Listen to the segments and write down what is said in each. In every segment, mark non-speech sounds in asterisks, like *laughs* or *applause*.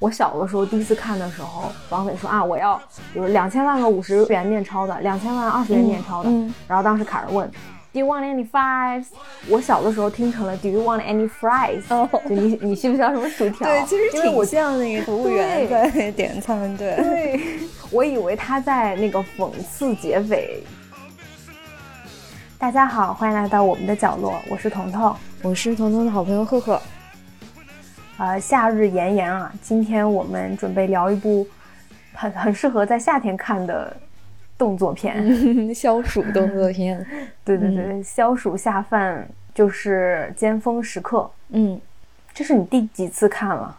我小的时候第一次看的时候，王菲说啊，我要有两千万个五十元面钞的，两千万二十元面钞的。嗯然后当时凯尔问，Do you want any fries？我小的时候听成了 Do you want any fries？、哦就你你需不需要什么薯条？对，其实挺像那个服务员在 *laughs* 点餐，对。对，我以为他在那个讽刺劫匪。大家好，欢迎来到我们的角落，我是彤彤。我是彤彤的好朋友赫赫。呃，夏日炎炎啊，今天我们准备聊一部很很适合在夏天看的动作片。*laughs* 消暑动作片，*laughs* 对对对，消暑下饭就是《尖峰时刻》。嗯，这是你第几次看了？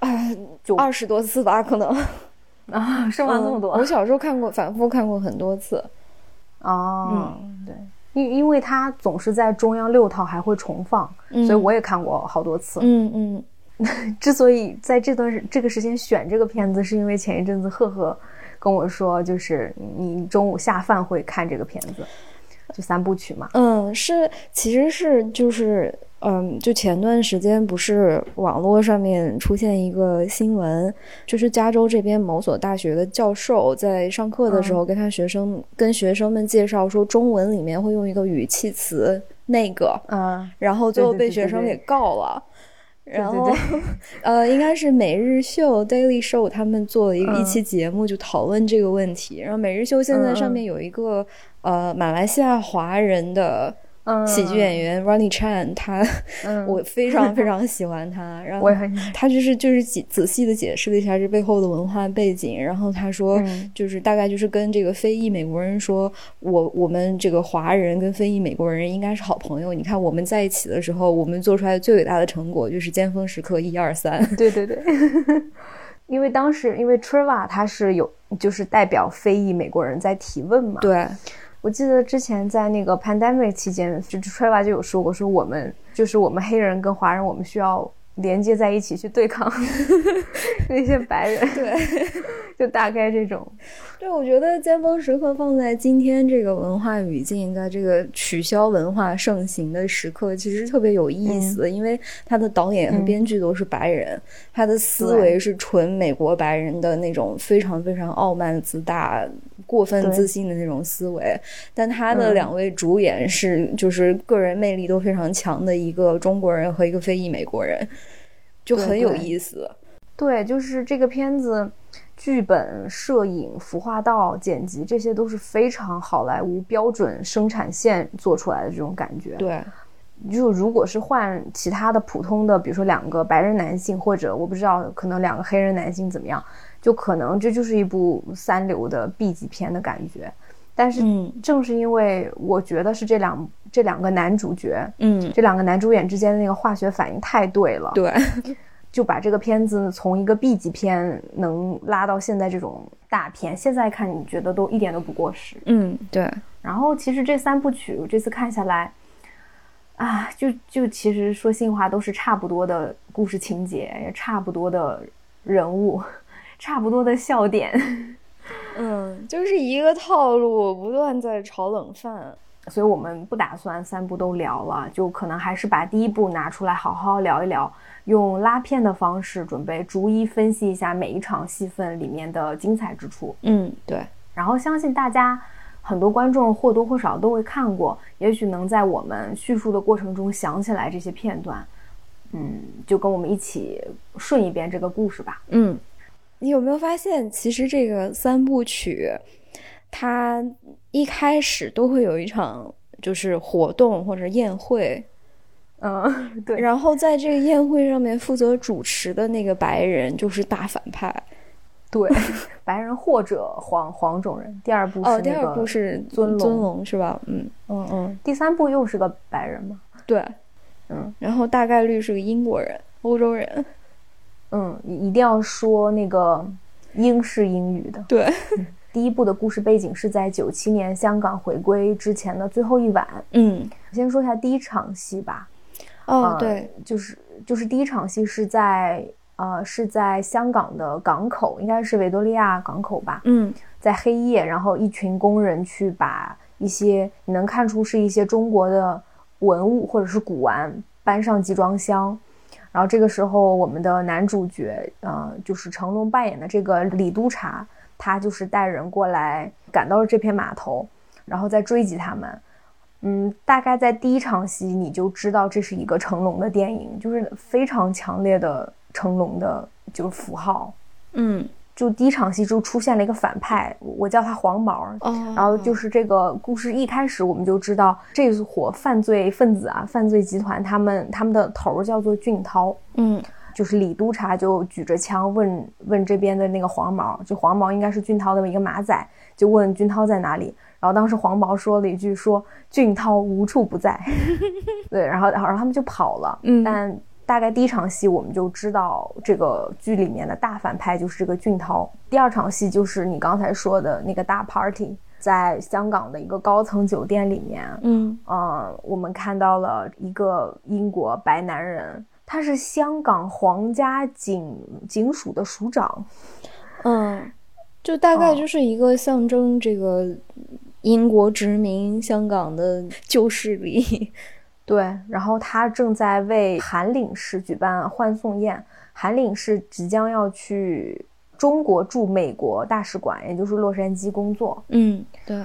哎，就二十多次吧，可能。*laughs* 啊，是吗？这么多？我小时候看过，反复看过很多次。哦，对，因因为它总是在中央六套还会重放，嗯所以我也看过好多次。嗯嗯，*laughs* 之所以在这段时这个时间选这个片子，是因为前一阵子赫赫跟我说，就是你中午下饭会看这个片子，就三部曲嘛。嗯，是，其实是就是，嗯，就前段时间不是网络上面出现一个新闻，就是加州这边某所大学的教授在上课的时候跟他学生、跟学生们介绍说，中文里面会用一个语气词那个，啊，然后最后对对被学生给告了。然后，呃，应该是每日秀 Daily Show 他们做了一一期节目，就讨论这个问题。然后每日秀现在上面有一个、呃马来西亚华人的嗯喜剧演员 Ronnie Chan，他、嗯 *laughs* 我非常 *laughs* 非常喜欢他。然后他就是就是仔仔细的解释了一下这背后的文化背景。然后他说，嗯就是大概就是跟这个非裔美国人说，我我们这个华人跟非裔美国人应该是好朋友。你看我们在一起的时候，我们做出来的最伟大的成果就是尖峰时刻一二三。对 *laughs* 对对，因为当时因为 Treva 他是有就是代表非裔美国人在提问嘛，对，我记得之前在那个 pandemic 期间，就 Treva 就有说过，说我们就是我们黑人跟华人，我们需要连接在一起去对抗 *laughs* 那些白人，对，*laughs* 就大概这种。对，我觉得尖峰时刻放在今天这个文化语境，在这个取消文化盛行的时刻，其实特别有意思，因为他的导演和编剧都是白人，他的思维是纯美国白人的那种非常非常傲慢自大、过分自信的那种思维，但他的两位主演是就是个人魅力都非常强的一个中国人和一个非裔美国人，就很有意思。对，就是这个片子。剧本、摄影、服化道、剪辑，这些都是非常好莱坞标准生产线做出来的这种感觉。对，就如果是换其他的普通的，比如说两个白人男性，或者我不知道，可能两个黑人男性怎么样，就可能这就是一部三流的 B 级片的感觉。但是正是因为我觉得是这两这两个男主角，嗯，这两个男主演之间的那个化学反应太对了，对。就把这个片子从一个 B 级片能拉到现在这种大片，现在看你觉得都一点都不过时。嗯，对。然后其实这三部曲我这次看下来，啊，就就其实说心里话都是差不多的故事情节，也差不多的人物，*laughs* 差不多的笑点。嗯，就是一个套路，不断在炒冷饭。所以我们不打算三部都聊了，就可能还是把第一部拿出来好好聊一聊。用拉片的方式，准备逐一分析一下每一场戏份里面的精彩之处。嗯，对。然后相信大家很多观众或多或少都会看过，也许能在我们叙述的过程中想起来这些片段。嗯，就跟我们一起顺一遍这个故事吧。嗯，你有没有发现，其实这个三部曲，它一开始都会有一场就是活动或者宴会。嗯，对。然后在这个宴会上面负责主持的那个白人就是大反派，对，*laughs* 白人或者黄黄种人。第二部是哦，第二部是尊龙，尊龙是吧？嗯嗯嗯。第三部又是个白人吗？对，嗯。然后大概率是个英国人、欧洲人。嗯，一定要说那个英式英语的。对。*laughs* 第一部的故事背景是在九七年香港回归之前的最后一晚。嗯，先说一下第一场戏吧。哦，对，呃、就是就是第一场戏是在呃是在香港的港口，应该是维多利亚港口吧。嗯，在黑夜，然后一群工人去把一些你能看出是一些中国的文物或者是古玩搬上集装箱，然后这个时候，我们的男主角，呃，就是成龙扮演的这个李督察，他就是带人过来，赶到了这片码头，然后再追击他们。嗯，大概在第一场戏你就知道这是一个成龙的电影，就是非常强烈的成龙的，就是符号。嗯。就第一场戏就出现了一个反派，我叫他黄毛。然后就是这个故事一开始我们就知道这伙犯罪分子啊，犯罪集团他们他们的头叫做俊涛。嗯，就是李督察就举着枪问问这边的那个黄毛，就黄毛应该是俊涛的一个马仔，就问俊涛在哪里。然后当时黄毛说了一句说俊涛无处不在。*laughs* 对，然后然后他们就跑了。嗯，但。大概第一场戏我们就知道这个剧里面的大反派就是这个俊涛。第二场戏就是你刚才说的那个大 party，在香港的一个高层酒店里面，嗯呃，我们看到了一个英国白男人，他是香港皇家警警署的署长，嗯，就大概就是一个象征这个英国殖民香港的旧势力。对，然后他正在为韩领事举办欢送宴。韩领事即将要去中国驻美国大使馆，也就是洛杉矶工作。嗯，对。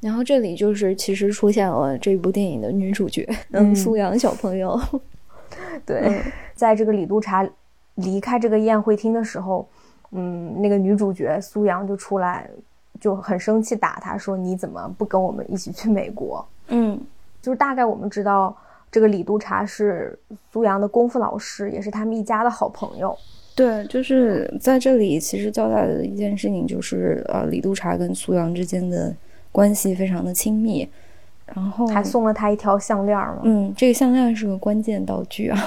然后这里就是其实出现了这部电影的女主角，嗯，苏阳小朋友。*laughs* 对，在这个李督察离开这个宴会厅的时候，嗯，那个女主角苏阳就出来，就很生气打他说：“你怎么不跟我们一起去美国？”嗯。就是大概我们知道，这个李督察是苏阳的功夫老师，也是他们一家的好朋友。对，就是在这里，其实交代的一件事情就是，呃，李督察跟苏阳之间的关系非常的亲密，然后还送了他一条项链嘛。嗯，这个项链是个关键道具啊。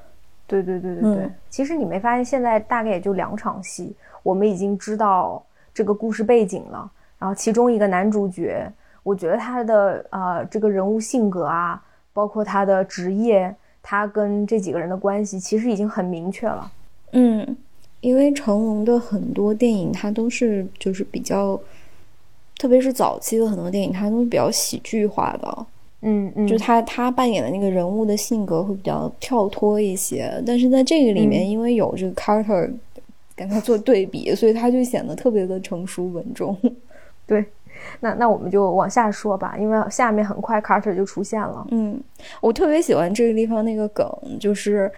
*laughs* 对对对对对。其实你没发现，现在大概也就两场戏，我们已经知道这个故事背景了，然后其中一个男主角。我觉得他的呃这个人物性格啊，包括他的职业，他跟这几个人的关系，其实已经很明确了。嗯，因为成龙的很多电影，他都是就是比较，特别是早期的很多电影，他都是比较喜剧化的。嗯嗯，就他他扮演的那个人物的性格会比较跳脱一些，但是在这个里面，因为有这个 Carter 跟他做对比，所以他就显得特别的成熟稳重。*laughs* 对。那那我们就往下说吧，因为下面很快 Carter 就出现了。嗯，我特别喜欢这个地方那个梗，就是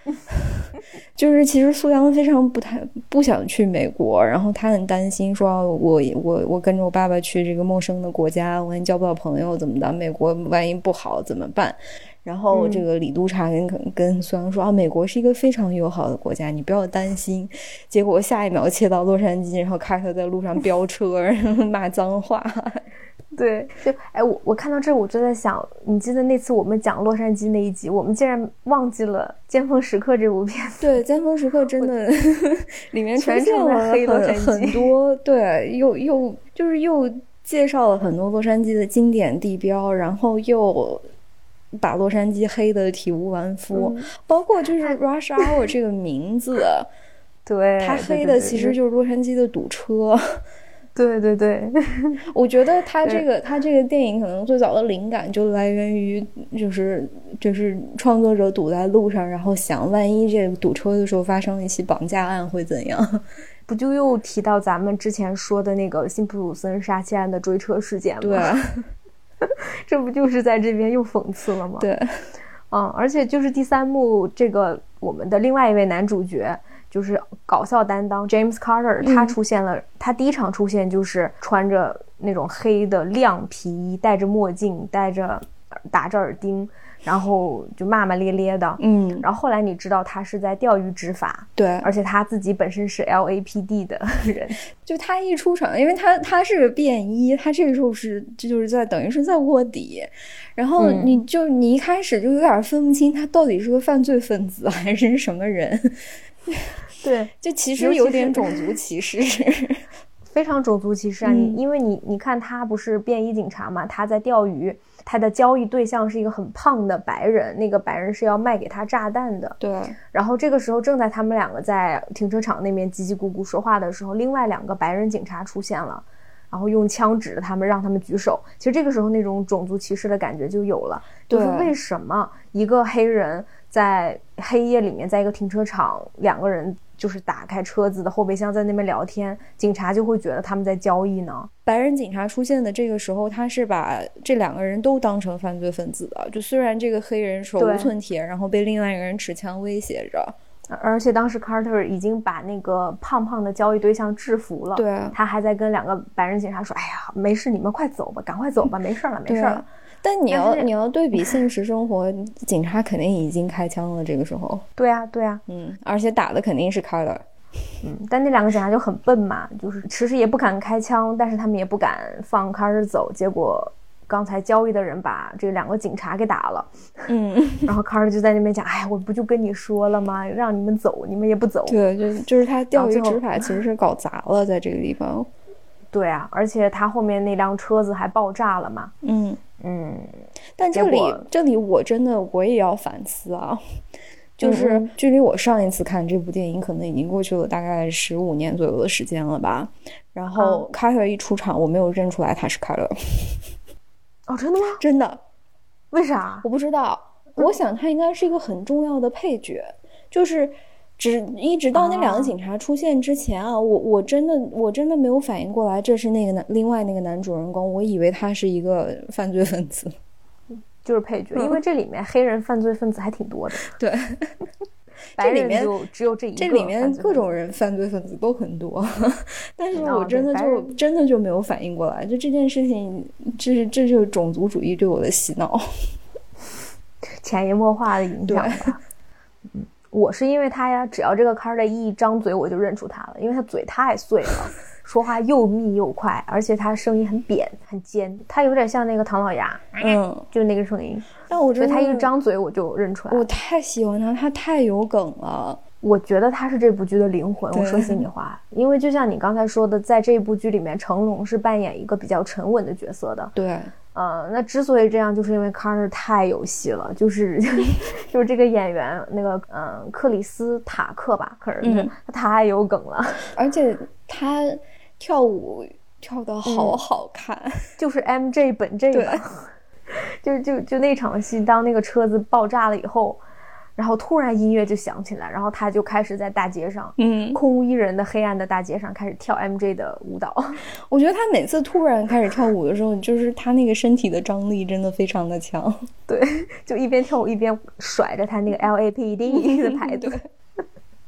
*laughs* 就是其实苏阳非常不太不想去美国，然后他很担心说，我我我跟着我爸爸去这个陌生的国家，万一交不到朋友怎么的？美国万一不好怎么办？然后这个李督察跟跟孙杨说啊，美国是一个非常友好的国家，你不要担心。结果下一秒切到洛杉矶，然后开车在路上飙车，然后骂脏话。*laughs* 对，就哎，我我看到这，我就在想，你记得那次我们讲洛杉矶那一集，我们竟然忘记了《尖峰时刻》这部片子。对，《尖峰时刻》真的 *laughs* 里面出现了很很多，对，又又就是又介绍了很多洛杉矶的经典地标，然后又。把洛杉矶黑的体无完肤，包括就是 Rush Hour 这个名字，*laughs* 对，它黑的其实就是洛杉矶的堵车。*laughs* 对对对，我觉得他这个他这个电影可能最早的灵感就来源于，就是就是创作者堵在路上，然后想万一这个堵车的时候发生一起绑架案会怎样？*laughs* 不就又提到咱们之前说的那个辛普鲁森杀妻案的追车事件吗？对。*laughs* 这不就是在这边又讽刺了吗？对，嗯，而且就是第三幕，这个我们的另外一位男主角就是搞笑担当 James Carter，他出现了，他第一场出现就是穿着那种黑的亮皮衣，戴着墨镜，戴着打着耳钉。然后就骂骂咧咧的，嗯，然后后来你知道他是在钓鱼执法，对，而且他自己本身是 LAPD 的人，*laughs* 就他一出场，因为他他是个便衣，他这个时候是这就是在等于是在卧底，然后你就你一开始就有点分不清他到底是个犯罪分子还是什么人，对，*laughs* 就其实有点种族歧视，非常种族歧视啊！你因为你你看他不是便衣警察嘛，他在钓鱼。他的交易对象是一个很胖的白人，那个白人是要卖给他炸弹的。对。然后这个时候，正在他们两个在停车场那边叽叽咕咕说话的时候，另外两个白人警察出现了。然后用枪指着他们，让他们举手。其实这个时候那种种族歧视的感觉就有了，就是为什么一个黑人在黑夜里面，在一个停车场，两个人就是打开车子的后备箱在那边聊天，警察就会觉得他们在交易呢？白人警察出现的这个时候，他是把这两个人都当成犯罪分子的。就虽然这个黑人手无寸铁，然后被另外一个人持枪威胁着。而且当时 Carter 已经把那个胖胖的交易对象制服了，对，他还在跟两个白人警察说：“哎呀，没事，你们快走吧，赶快走吧，没事了，没事了。”但你要你要对比 *laughs* 现实生活，警察肯定已经开枪了。这个时候，对啊，对啊，嗯，而且打的肯定是 Carter，嗯，但那两个警察就很笨嘛，就是其实也不敢开枪，但是他们也不敢放 Carter 走，结果。刚才交易的人把这两个警察给打了，嗯，*laughs* 然后卡尔就在那边讲，哎，我不就跟你说了吗？让你们走，你们也不走。对，就就是他钓鱼执法其实是搞砸了，在这个地方。*laughs* 对啊，而且他后面那辆车子还爆炸了嘛。嗯嗯，但这里这里我真的我也要反思啊，就是距离我上一次看这部电影可能已经过去了大概十五年左右的时间了吧。然后卡特一出场，我没有认出来他是卡特。哦，真的吗？真的，为啥？我不知道。我想他应该是一个很重要的配角，就是只一直到那两个警察出现之前啊，我我真的我真的没有反应过来这是那个男另外那个男主人公，我以为他是一个犯罪分子，*laughs* 就是配角，因为这里面黑人犯罪分子还挺多的。对。*laughs* 这里面就只有这一个，这里面各种人犯罪分子都很多，但是我真的就真的就没有反应过来，就这件事情，这是这就是种族主义对我的洗脑，*laughs* 潜移默化的影响吧。嗯，我是因为他呀，只要这个卡尔一张嘴，我就认出他了，因为他嘴太碎了。*laughs* 说话又密又快，而且他声音很扁很尖，他有点像那个唐老鸭，嗯，就那个声音。但我觉得他一张嘴我就认出来。我太喜欢他，他太有梗了。我觉得他是这部剧的灵魂。我说心里话，因为就像你刚才说的，在这部剧里面，成龙是扮演一个比较沉稳的角色的。对，呃，那之所以这样，就是因为 Carter 太有戏了，就是 *laughs* 就是这个演员那个嗯克里斯塔克吧，可是他太有梗了，而且他。跳舞跳的好好看，就是 M J 本 J 吧，*laughs* 就就就那场戏，当那个车子爆炸了以后，然后突然音乐就响起来，然后他就开始在大街上，嗯，空无一人的黑暗的大街上开始跳 M J 的舞蹈。*laughs* 我觉得他每次突然开始跳舞的时候，*laughs* 就是他那个身体的张力真的非常的强。*laughs* 对，就一边跳舞一边甩着他那个 L A P D 的牌子。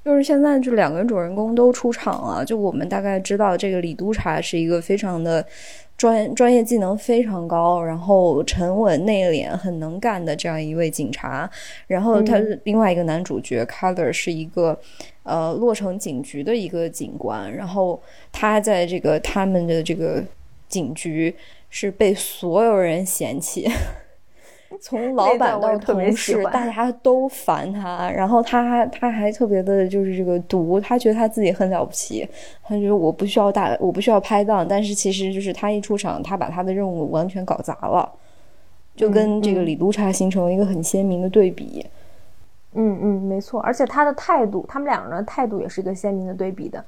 就是现在，就两个主人公都出场了。就我们大概知道，这个李督察是一个非常的专专业技能非常高，然后沉稳内敛、很能干的这样一位警察。然后他另外一个男主角 Color 是一个呃洛城警局的一个警官。然后他在这个他们的这个警局是被所有人嫌弃。*laughs* 从老板到同事，大家都烦他。然后他他还特别的，就是这个毒。他觉得他自己很了不起，他觉得我不需要大，我不需要拍档。但是其实就是他一出场，他把他的任务完全搞砸了，就跟这个李督察形成了一个很鲜明的对比。嗯嗯，没错。而且他的态度，他们两个人的态度也是一个鲜明的对比的。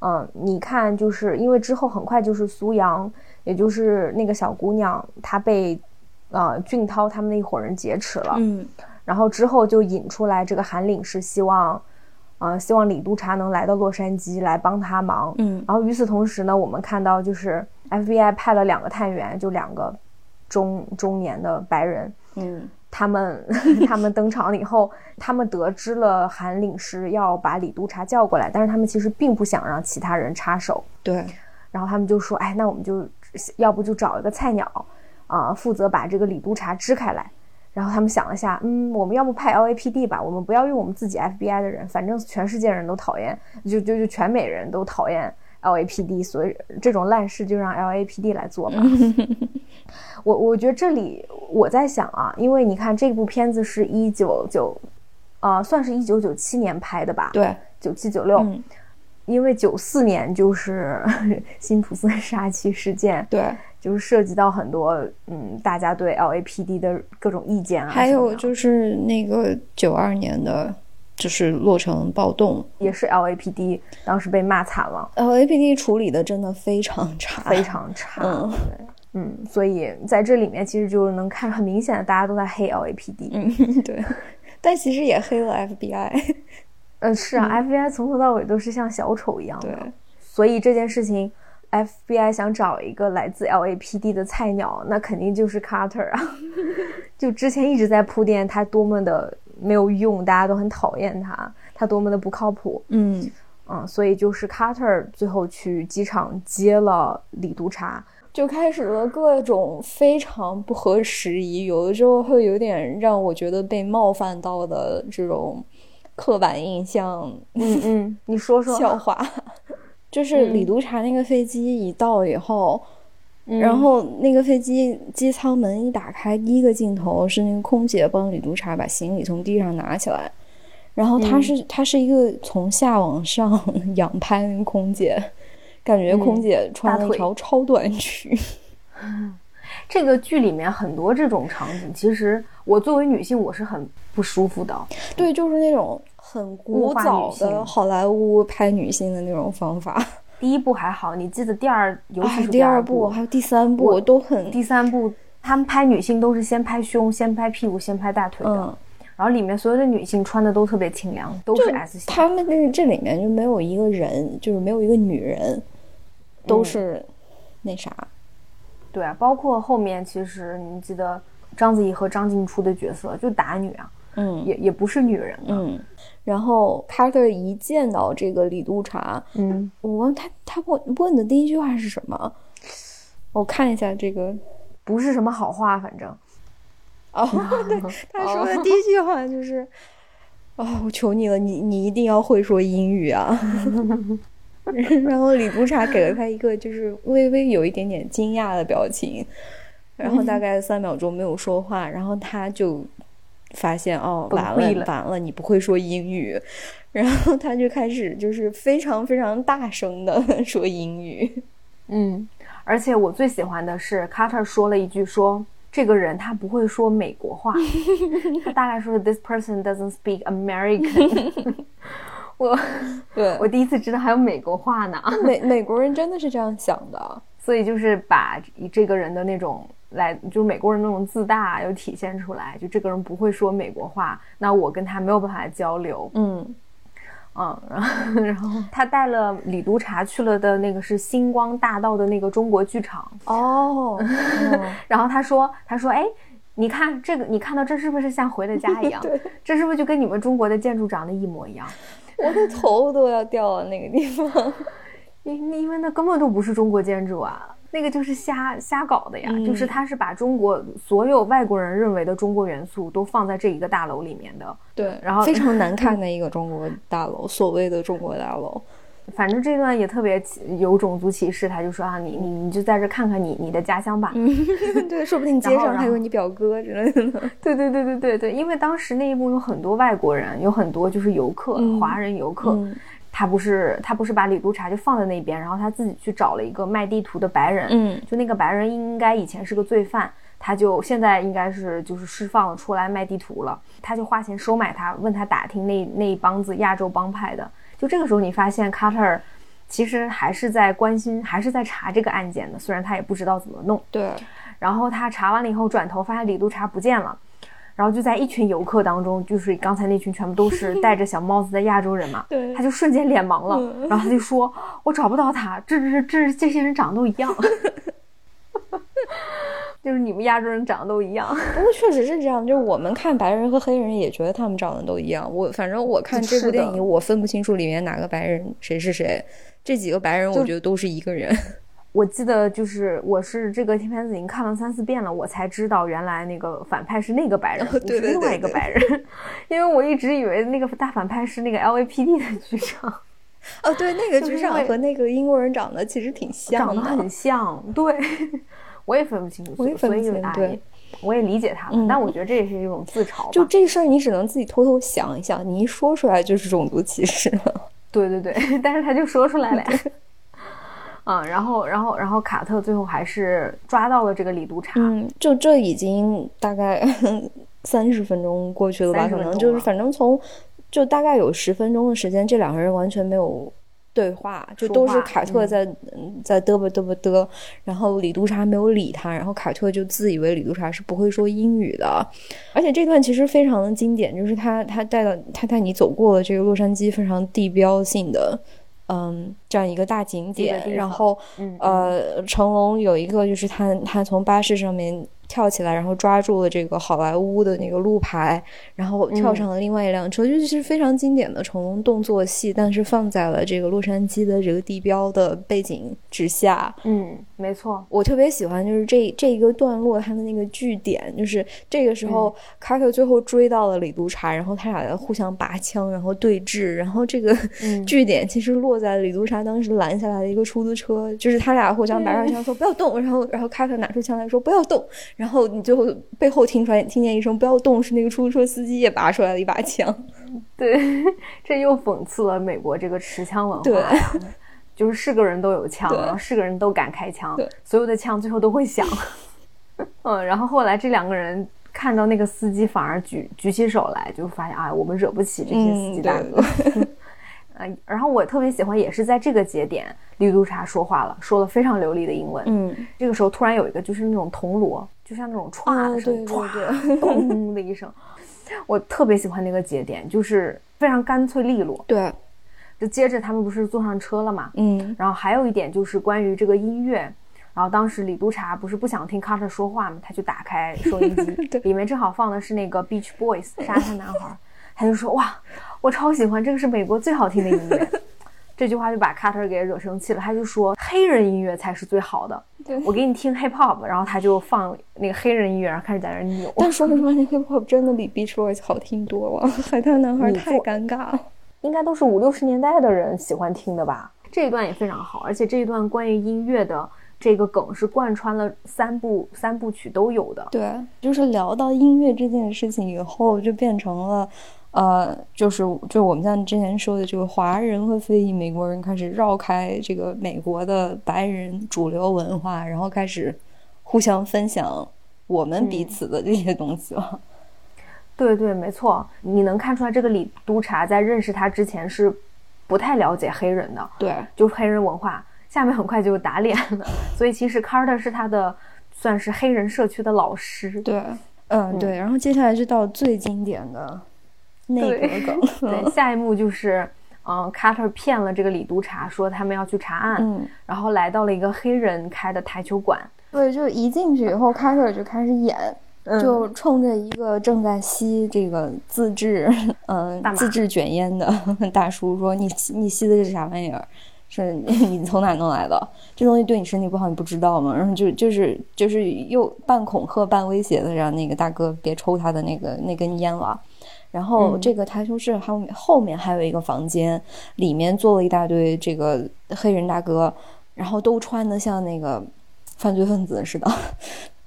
嗯，你看，就是因为之后很快就是苏阳，也就是那个小姑娘，她被。呃，俊涛他们那一伙人劫持了，嗯，然后之后就引出来这个韩领是希望，呃，希望李督察能来到洛杉矶来帮他忙，嗯，然后与此同时呢，我们看到就是 FBI 派了两个探员，就两个中中年的白人，嗯，他们 *laughs* 他们登场了以后，他们得知了韩领事要把李督察叫过来，但是他们其实并不想让其他人插手，对，然后他们就说，哎，那我们就要不就找一个菜鸟。啊，负责把这个李督察支开来，然后他们想了下，嗯，我们要不派 LAPD 吧？我们不要用我们自己 FBI 的人，反正全世界人都讨厌，就就就全美人都讨厌 LAPD，所以这种烂事就让 LAPD 来做吧。*laughs* 我我觉得这里我在想啊，因为你看这部片子是一九九，啊，算是一九九七年拍的吧？对，九七九六，因为九四年就是 *laughs* 辛普森杀妻事件。对。就是涉及到很多，嗯，大家对 LAPD 的各种意见啊。还有就是那个九二年的就是落成暴动，也是 LAPD 当时被骂惨了。LAPD 处理的真的非常差，非常差。嗯，嗯，所以在这里面其实就能看很明显的，大家都在黑 LAPD。嗯，对。但其实也黑了 FBI。嗯，是啊，FBI 从头到尾都是像小丑一样的。所以这件事情，FBI 想找一个来自 LAPD 的菜鸟，那肯定就是 Carter 啊。*laughs* 就之前一直在铺垫他多么的。没有用，大家都很讨厌他，他多么的不靠谱。嗯嗯，所以就是 Carter 最后去机场接了李督察，就开始了各种非常不合时宜，有的时候会有点让我觉得被冒犯到的这种刻板印象。嗯嗯，你说说笑话，*laughs* 就是李督察那个飞机一到以后。然后那个飞机机舱门一打开，第一个镜头是那个空姐帮李督察把行李从地上拿起来，然后她是她是一个从下往上 *laughs* 仰拍那个空姐，感觉空姐穿了一条超短裙。*laughs* 这个剧里面很多这种场景，其实我作为女性我是很不舒服的。对，就是那种很古早的好莱坞拍女性的那种方法。*laughs* 第一部还好，你记得第二，尤其是第二部，还有第三部都很。第三部他们拍女性都是先拍胸，先拍屁股，先拍大腿的。嗯。然后里面所有的女性穿的都特别清凉，都是 S 型。他们这这里面就没有一个人，就是没有一个女人，都是那啥。对啊，包括后面其实你记得章子怡和张静初的角色就打女啊，嗯，也也不是女人，嗯。然后 Carter 一见到这个李督察，嗯，我问他，他问问的第一句话是什么？我看一下这个，不是什么好话，反正。哦，*laughs* 对，*laughs* 他说的第一句话就是：“哦，我求你了，你你一定要会说英语啊！*laughs* ”然后李督察给了他一个就是微微有一点点惊讶的表情，然后大概三秒钟没有说话，然后他就。发现哦，完了完了，你不会说英语，*laughs* 然后他就开始就是非常非常大声的说英语，嗯，而且我最喜欢的是卡特说了一句说这个人他不会说美国话，*laughs* 他大概说的 this person doesn't speak American，*laughs* 我对。我第一次知道还有美国话呢，美美国人真的是这样想的，所以就是把这个人的那种。来，就是美国人那种自大又体现出来，就这个人不会说美国话，那我跟他没有办法交流。嗯，嗯，然后然后他带了李督察去了的那个是星光大道的那个中国剧场。哦，*laughs* 然后他说，他说，哎，你看这个，你看到这是不是像回了家一样？*laughs* 对，这是不是就跟你们中国的建筑长得一模一样？我的头都要掉了那个地方，*laughs* 因因为那根本就不是中国建筑啊。那个就是瞎瞎搞的呀，就是他是把中国所有外国人认为的中国元素都放在这一个大楼里面的。对，然后非常难看的一个中国大楼，所谓的中国大楼。反正这段也特别有种族歧视，他就说啊，你你你就在这看看你你的家乡吧。*laughs* 对，说不定 *laughs* 街上还有你表哥之类的。对对对对对对，因为当时那一幕有很多外国人，有很多就是游客，华人游客。他不是他不是把李督察就放在那边，然后他自己去找了一个卖地图的白人，嗯，就那个白人应该以前是个罪犯，他就现在应该是就是释放了出来卖地图了，他就花钱收买他，问他打听那那一帮子亚洲帮派的。就这个时候你发现卡特尔其实还是在关心，还是在查这个案件的，虽然他也不知道怎么弄。对，然后他查完了以后转头发现李督察不见了。然后就在一群游客当中，就是刚才那群全部都是戴着小帽子的亚洲人嘛，*laughs* 对，他就瞬间脸盲了，然后他就说：“我找不到他，这这这这些人长得都一样，*laughs* 就是你们亚洲人长得都一样。”不过确实是这样，就是我们看白人和黑人也觉得他们长得都一样。我反正我看这部电影，我分不清楚里面哪个白人谁是谁，这几个白人我觉得都是一个人。我记得就是我是这个片子已经看了三四遍了，我才知道原来那个反派是那个白人，不是另外一个白人，*laughs* 因为我一直以为那个大反派是那个 LAPD 的局长。哦，对，那个 *laughs* 局长和那个英国人长得其实挺像，长得很像。对，我也分不清楚，我也分不清。对，我也理解他们，但我觉得这也是一种自嘲。就这事儿，你只能自己偷偷想一想，你一说出来就是种族歧视了。对对对，*laughs* 但是他就说出来了。嗯，然后，然后，然后卡特最后还是抓到了这个李督察。嗯，就这已经大概 *laughs* 三十分钟过去了吧？可能就是反正从就大概有十分钟的时间，这两个人完全没有对话，就都是卡特在在嘚啵嘚啵嘚，然后李督察没有理他，然后卡特就自以为李督察是不会说英语的，而且这段其实非常的经典，就是他他带到他带你走过了这个洛杉矶非常地标性的。嗯，这样一个大景点，然后，呃，成龙有一个就是他他从巴士上面。跳起来，然后抓住了这个好莱坞的那个路牌，然后跳上了另外一辆车，就是非常经典的成龙动作戏，但是放在了这个洛杉矶的这个地标的背景之下。嗯，没错，我特别喜欢就是这这一个段落它的那个句点，就是这个时候卡特最后追到了李督察，然后他俩在互相拔枪，然后对峙，然后这个 *laughs* 句点其实落在李督察当时拦下来的一个出租车，就是他俩互相拔上枪说不要动，然后然后卡特拿出枪来说不要动。然后你最后背后听出来，听见一声“不要动”，是那个出租车司机也拔出来了一把枪。*laughs* 对，这又讽刺了美国这个持枪文化。对，就是是个人都有枪，然后是个人都敢开枪，所有的枪最后都会响。*laughs* 嗯，然后后来这两个人看到那个司机反而举举起手来，就发现啊，我们惹不起这些司机大哥。*laughs* 嗯，然后我特别喜欢，也是在这个节点，李督察说话了，说了非常流利的英文。嗯，这个时候突然有一个就是那种铜锣。就像那种歘的声音，歘 *laughs* 咚的一声，我特别喜欢那个节点，就是非常干脆利落。对，就接着他们不是坐上车了嘛，嗯，然后还有一点就是关于这个音乐，然后当时李督察不是不想听卡特说话嘛，他就打开收音机，*laughs* 里面正好放的是那个 Beach Boys 沙滩男孩，他就说哇，我超喜欢，这个是美国最好听的音乐。*laughs* 这句话就把卡特给惹生气了，他就说黑人音乐才是最好的。*laughs* 对我给你听 hip hop，然后他就放那个黑人音乐，然后开始在那扭。但说实话，那 hip hop 真的比 Beach Boys 好听多了。海滩男孩太尴尬了，应该都是五六十年代的人喜欢听的吧？这一段也非常好，而且这一段关于音乐的这个梗是贯穿了三部三部曲都有的。对，就是聊到音乐这件事情以后，就变成了。呃，就是就我们像之前说的，这个华人和非裔美国人开始绕开这个美国的白人主流文化，然后开始互相分享我们彼此的这些东西了。对对，没错，你能看出来，这个李督察在认识他之前是不太了解黑人的，对，就是黑人文化，下面很快就打脸了。所以其实 Carter 是他的算是黑人社区的老师。对，嗯，对。然后接下来就到最经典的。内阁梗，*laughs* 对，下一幕就是，嗯，，Carter 骗了这个李督察，说他们要去查案，嗯，然后来到了一个黑人开的台球馆，对，就一进去以后，，Carter 就开始演，就冲着一个正在吸这个自制，嗯，自制卷烟的大叔说：“你你吸的是啥玩意儿？是 *laughs* 你从哪弄来的？这东西对你身体不好，你不知道吗？”然后就就是就是又半恐吓半威胁的让那个大哥别抽他的那个那根烟了。然后这个台球室后面后面还有一个房间，里面坐了一大堆这个黑人大哥，然后都穿的像那个犯罪分子似的。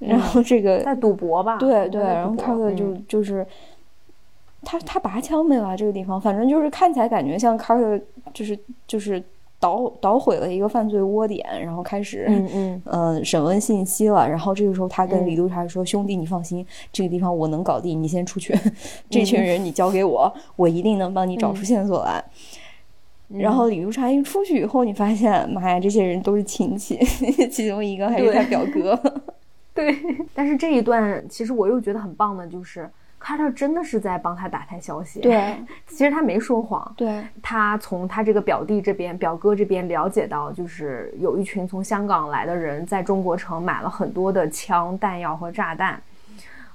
然后这个在赌博吧？对对，然后卡特就就是他他拔枪没了这个地方，反正就是看起来感觉像卡特就是就是。捣捣毁了一个犯罪窝点，然后开始嗯嗯呃审问信息了。然后这个时候，他跟李督察说：“兄弟，你放心，这个地方我能搞定，你先出去。*laughs* 这群人你交给我，我一定能帮你找出线索来。”然后李督察一出去以后，你发现，妈呀，这些人都是亲戚，*laughs* 其中一个还是他表哥。*laughs* 对，但是这一段其实我又觉得很棒的，就是。卡特真的是在帮他打探消息，对，*laughs* 其实他没说谎，对，他从他这个表弟这边、表哥这边了解到，就是有一群从香港来的人在中国城买了很多的枪、弹药和炸弹，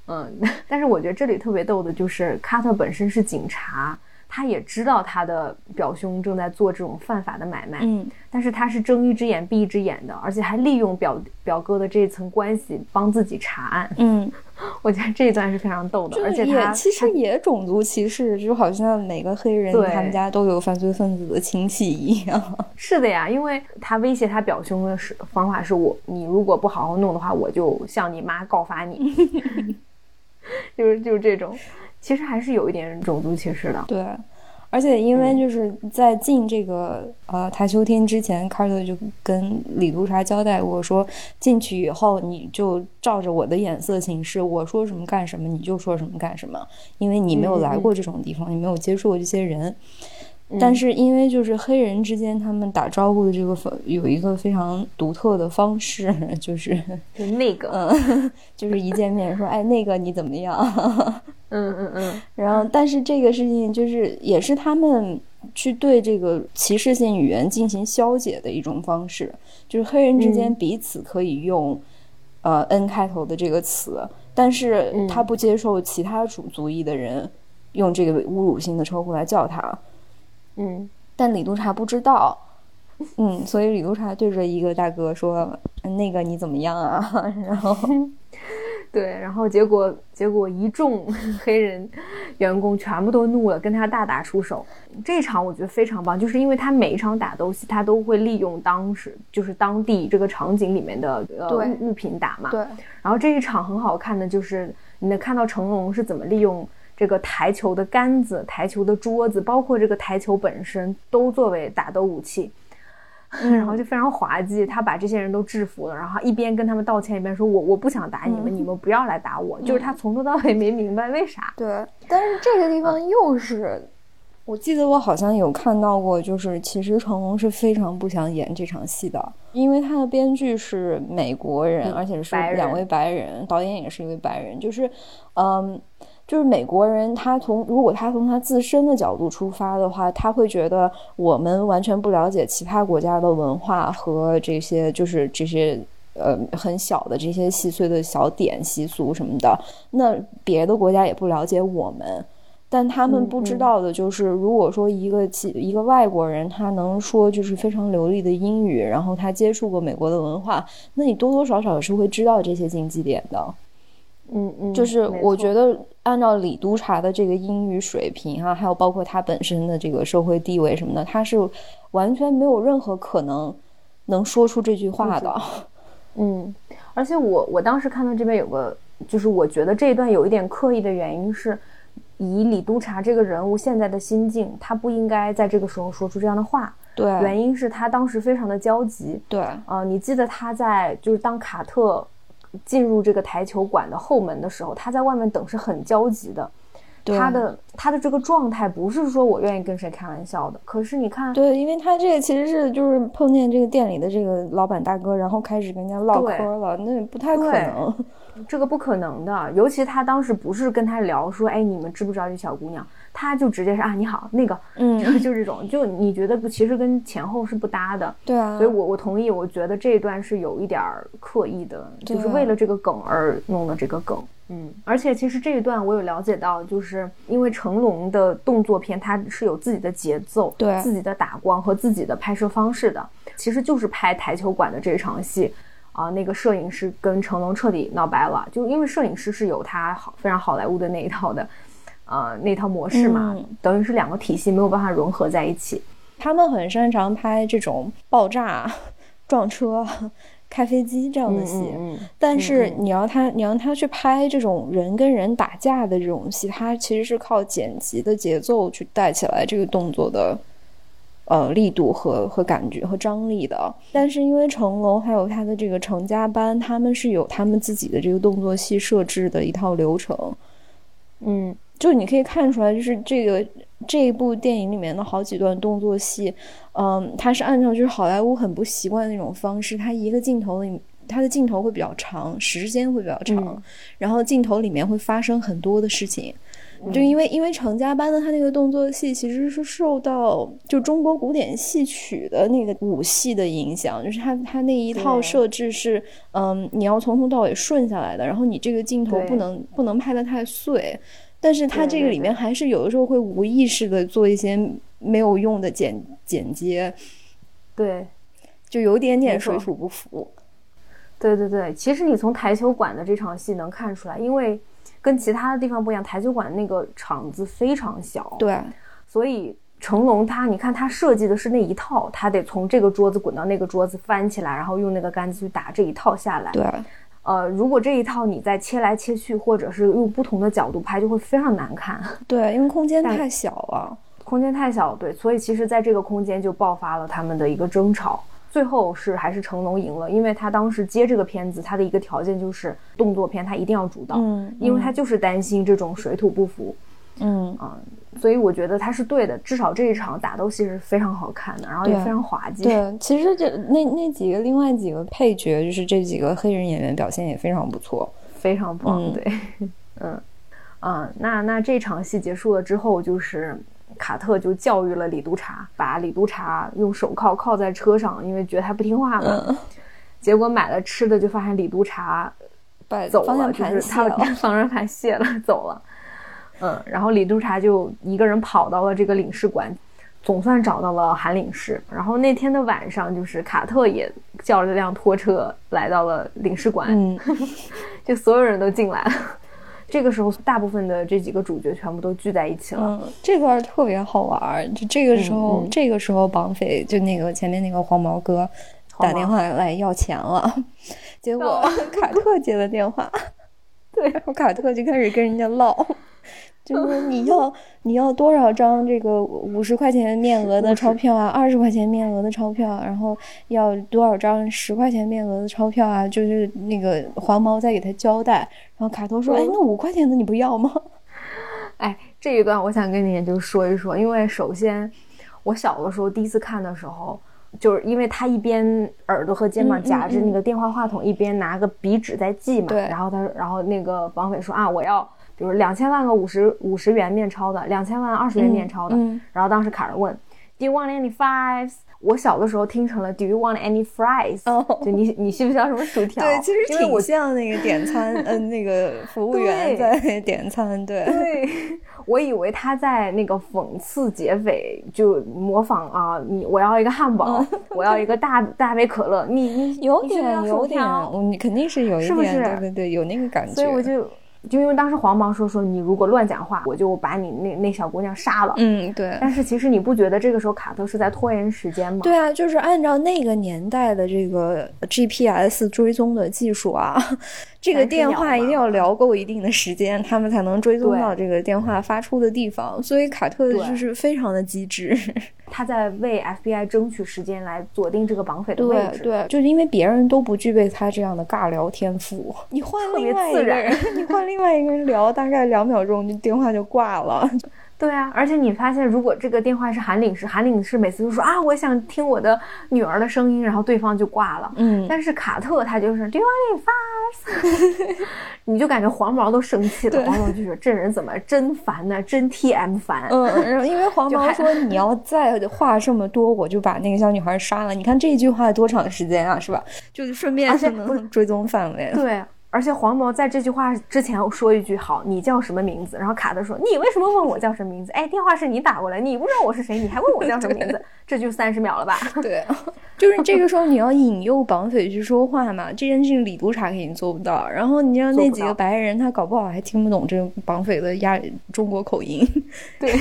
嗯，*laughs* 但是我觉得这里特别逗的就是卡特本身是警察。他也知道他的表兄正在做这种犯法的买卖，嗯，但是他是睁一只眼闭一只眼的，而且还利用表表哥的这一层关系帮自己查案，嗯，*laughs* 我觉得这一段是非常逗的，而且他其实也种族歧视，就好像每个黑人他们家都有犯罪分子的亲戚一样。*laughs* 是的呀，因为他威胁他表兄的是方法是我，你如果不好好弄的话，我就向你妈告发你，*laughs* 就是就是这种。其实还是有一点种族歧视的，对，而且因为就是在进这个呃台球厅之前，卡特就跟李督察交代过，说进去以后你就照着我的眼色行事，我说什么干什么，你就说什么干什么，因为你没有来过这种地方，你没有接触过这些人。但是因为就是黑人之间他们打招呼的这个方有一个非常独特的方式，*laughs* 就是就那个，嗯，*laughs* 就是一见面说，哎，那个你怎么样？*laughs* 嗯嗯嗯。然后，但是这个事情就是也是他们去对这个歧视性语言进行消解的一种方式，就是黑人之间彼此可以用呃 N 开头的这个词，但是他不接受其他族族裔的人用这个侮辱性的称呼来叫他。嗯，但李督察不知道，嗯，所以李督察对着一个大哥说：“那个你怎么样啊？” *laughs* 然后，*laughs* 对，然后结果结果一众 *laughs* 黑人员工全部都怒了，跟他大打出手。这场我觉得非常棒，就是因为他每一场打斗戏，他都会利用当时就是当地这个场景里面的呃物物品打嘛。对。然后这一场很好看的就是你能看到成龙是怎么利用。这个台球的杆子、台球的桌子，包括这个台球本身，都作为打斗武器，*laughs* 然后就非常滑稽。他把这些人都制服了，然后一边跟他们道歉，一边说：“我我不想打你们，你们不要来打我。”就是他从头到尾没明白为啥。对，但是这个地方又是，我记得我好像有看到过，就是其实成龙是非常不想演这场戏的，因为他的编剧是美国人，而且是两位白人，导演也是一位白人，就是嗯。就是美国人，他从如果他从他自身的角度出发的话，他会觉得我们完全不了解其他国家的文化和这些，就是这些呃很小的这些细碎的小点习俗什么的。那别的国家也不了解我们，但他们不知道的就是，如果说一个一个外国人他能说就是非常流利的英语，然后他接触过美国的文化，那你多多少少是会知道这些禁忌点的。嗯嗯，就是我觉得按照李督察的这个英语水平啊，还有包括他本身的这个社会地位什么的，他是完全没有任何可能能说出这句话的。*laughs* 嗯，而且我我当时看到这边有个，就是我觉得这一段有一点刻意的原因是，以李督察这个人物现在的心境，他不应该在这个时候说出这样的话。对，原因是他当时非常的焦急。对，呃，你记得他在就是当卡特。进入这个台球馆的后门的时候，他在外面等是很焦急的。他的他的这个状态不是说我愿意跟谁开玩笑的。可是你看，对，因为他这个其实是就是碰见这个店里的这个老板大哥，然后开始跟人家唠嗑了，那不太可能。这个不可能的，尤其他当时不是跟他聊说，哎，你们知不知道这小姑娘？他就直接是啊，你好，那个，*laughs* 嗯，就这种，就你觉得不，其实跟前后是不搭的，对啊，所以我我同意，我觉得这一段是有一点儿刻意的，就是为了这个梗而弄的这个梗，嗯，而且其实这一段我有了解到，就是因为成龙的动作片，它是有自己的节奏，对，自己的打光和自己的拍摄方式的，其实就是拍台球馆的这一场戏，啊，那个摄影师跟成龙彻底闹掰了，就因为摄影师是有他好非常好莱坞的那一套的。呃，那套模式嘛，等于是两个体系没有办法融合在一起。他们很擅长拍这种爆炸、撞车、开飞机这样的戏，但是你要他，你让他去拍这种人跟人打架的这种戏，他其实是靠剪辑的节奏去带起来这个动作的呃力度和和感觉和张力的。但是因为成龙还有他的这个成家班，他们是有他们自己的这个动作戏设置的一套流程，嗯。就你可以看出来，就是这个这一部电影里面的好几段动作戏，嗯，它是按照就是好莱坞很不习惯的那种方式，它一个镜头里，它的镜头会比较长，时间会比较长，然后镜头里面会发生很多的事情，就因为因为成家班的他那个动作戏其实是受到就中国古典戏曲的那个武戏的影响，就是他他那一套设置是，嗯，你要从头到尾顺下来的，然后你这个镜头不能不能拍的太碎。但是他这个里面还是有的时候会无意识的做一些没有用的剪剪接，对，就有点点水土不服。对对对，其实你从台球馆的这场戏能看出来，因为跟其他的地方不一样，台球馆那个场子非常小，对，所以成龙他，你看他设计的是那一套，他得从这个桌子滚到那个桌子翻起来，然后用那个杆子去打这一套下来，对。呃，如果这一套你再切来切去，或者是用不同的角度拍，就会非常难看。*laughs* 对，因为空间太小了，空间太小，对，所以其实在这个空间就爆发了他们的一个争吵。最后是还是成龙赢了，因为他当时接这个片子，他的一个条件就是动作片他一定要主导，嗯，因为他就是担心这种水土不服，嗯。啊，所以我觉得他是对的，至少这一场打斗戏是非常好看的，然后也非常滑稽。对，其实这那那几个另外几个配角，就是这几个黑人演员表现也非常不错，非常棒。对，*laughs* 嗯，啊，那那这场戏结束了之后，就是卡特就教育了李督察，把李督察用手铐铐在车上，因为觉得他不听话嘛。*laughs* 结果买了吃的，就发现李督察走了，就是他 *laughs* 方向盘卸了，走了。嗯，然后李督察就一个人跑到了这个领事馆，总算找到了韩领事。然后那天的晚上，就是卡特也叫了辆拖车来到了领事馆，嗯，*laughs* 就所有人都进来了。这个时候，大部分的这几个主角全部都聚在一起了。嗯，这段特别好玩。就这个时候，这个时候绑匪就那个前面那个黄毛哥打电话来要钱了，结果卡特接了电话，*laughs* 对，然后卡特就开始跟人家唠。就是你要你要多少张这个五十块钱面额的钞票啊，二十块钱面额的钞票，然后要多少张十块钱面额的钞票啊？就是那个黄毛在给他交代，然后卡托说：“哎，那五块钱的你不要吗？” *laughs* 哎，这一段我想跟你就说一说，因为首先我小的时候第一次看的时候，就是因为他一边耳朵和肩膀夹着那个电话话筒，一边拿个笔纸在记嘛，然后他然后那个绑匪说啊，我要。比如两千万个五十五十元面钞的，两千万二十元面钞的，然后当时卡尔问，Do you want any fries？我小的时时候听成了 Do you want any fries？就你你需不需要什么薯条？对，其实挺像那个点餐，嗯，*laughs* 那个服务员在点餐。对，对 *laughs* 我以为他在那个讽刺劫匪，就模仿啊，你我要一个汉堡，我要一个大大杯可乐，你你有点有点，你肯定是有一点，对对对，有那个感觉。所以我就。就因为当时黄毛说说你如果乱讲话，我就把你那那小姑娘杀了。嗯，对。但是其实你不觉得这个时候卡特是在拖延时间吗？对啊，就是按照那个年代的这个 GPS 追踪的技术啊，这个电话一定要聊够一定的时间，他们才能追踪到这个电话发出的地方。所以卡特就是非常的机智。*laughs* 他在为 FBI 争取时间来锁定这个绑匪的位置。对对，就是因为别人都不具备他这样的尬聊天赋。你换另外一个人，*laughs* 你换另外一个人聊，大概两秒钟，电话就挂了。对啊，而且你发现，如果这个电话是韩领事，韩领事每次都说啊，我想听我的女儿的声音，然后对方就挂了。嗯，但是卡特他就是 Do you want fast？你就感觉黄毛都生气了。黄毛就说这人怎么真烦呢？真 T M 烦。嗯，然后因为黄毛说你要再 *laughs* 话这么多，我就把那个小女孩杀了。你看这一句话多长时间啊，是吧？就是顺便能追踪范围。对。而且黄毛在这句话之前说一句好，你叫什么名字？然后卡特说你为什么问我叫什么名字？哎，电话是你打过来，你不知道我是谁，你还问我叫什么名字？这就三十秒了吧？*laughs* 对，*laughs* 就是这个时候你要引诱绑匪去说话嘛，这件事情李督察肯定做不到。然后你让那几个白人，他搞不好还听不懂这个绑匪的亚中国口音。对，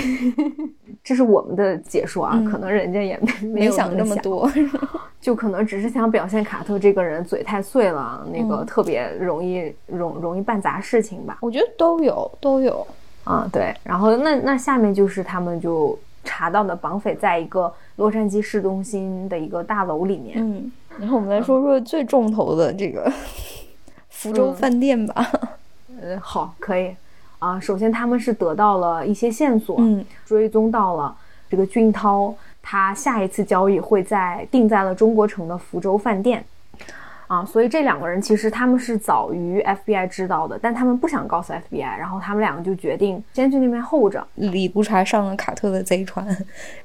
*laughs* 这是我们的解说啊，可能人家也没没想那么多。就可能只是想表现卡特这个人嘴太碎了，那个特别容易容容易办砸事情吧？我觉得都有都有啊，对。然后那那下面就是他们就查到的绑匪在一个洛杉矶市中心的一个大楼里面。嗯，然后我们来说说最重头的这个 *laughs* 福州饭店吧。呃，好，可以啊。首先他们是得到了一些线索，嗯，追踪到了这个俊涛。他下一次交易会在定在了中国城的福州饭店，啊，所以这两个人其实他们是早于 FBI 知道的，但他们不想告诉 FBI，然后他们两个就决定先去那边候着。李不查上了卡特的贼船，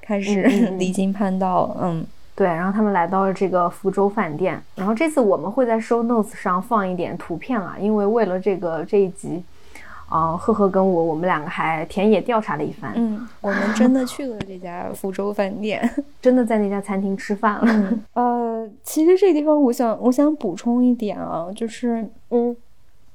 开始离经叛道。嗯，对，然后他们来到了这个福州饭店，然后这次我们会在 Show Notes 上放一点图片啊，因为为了这个这一集。啊，赫赫跟我，我们两个还田野调查了一番。嗯，我们真的去了这家福州饭店，*laughs* 真的在那家餐厅吃饭了。呃，其实这地方，我想，我想补充一点啊，就是，嗯，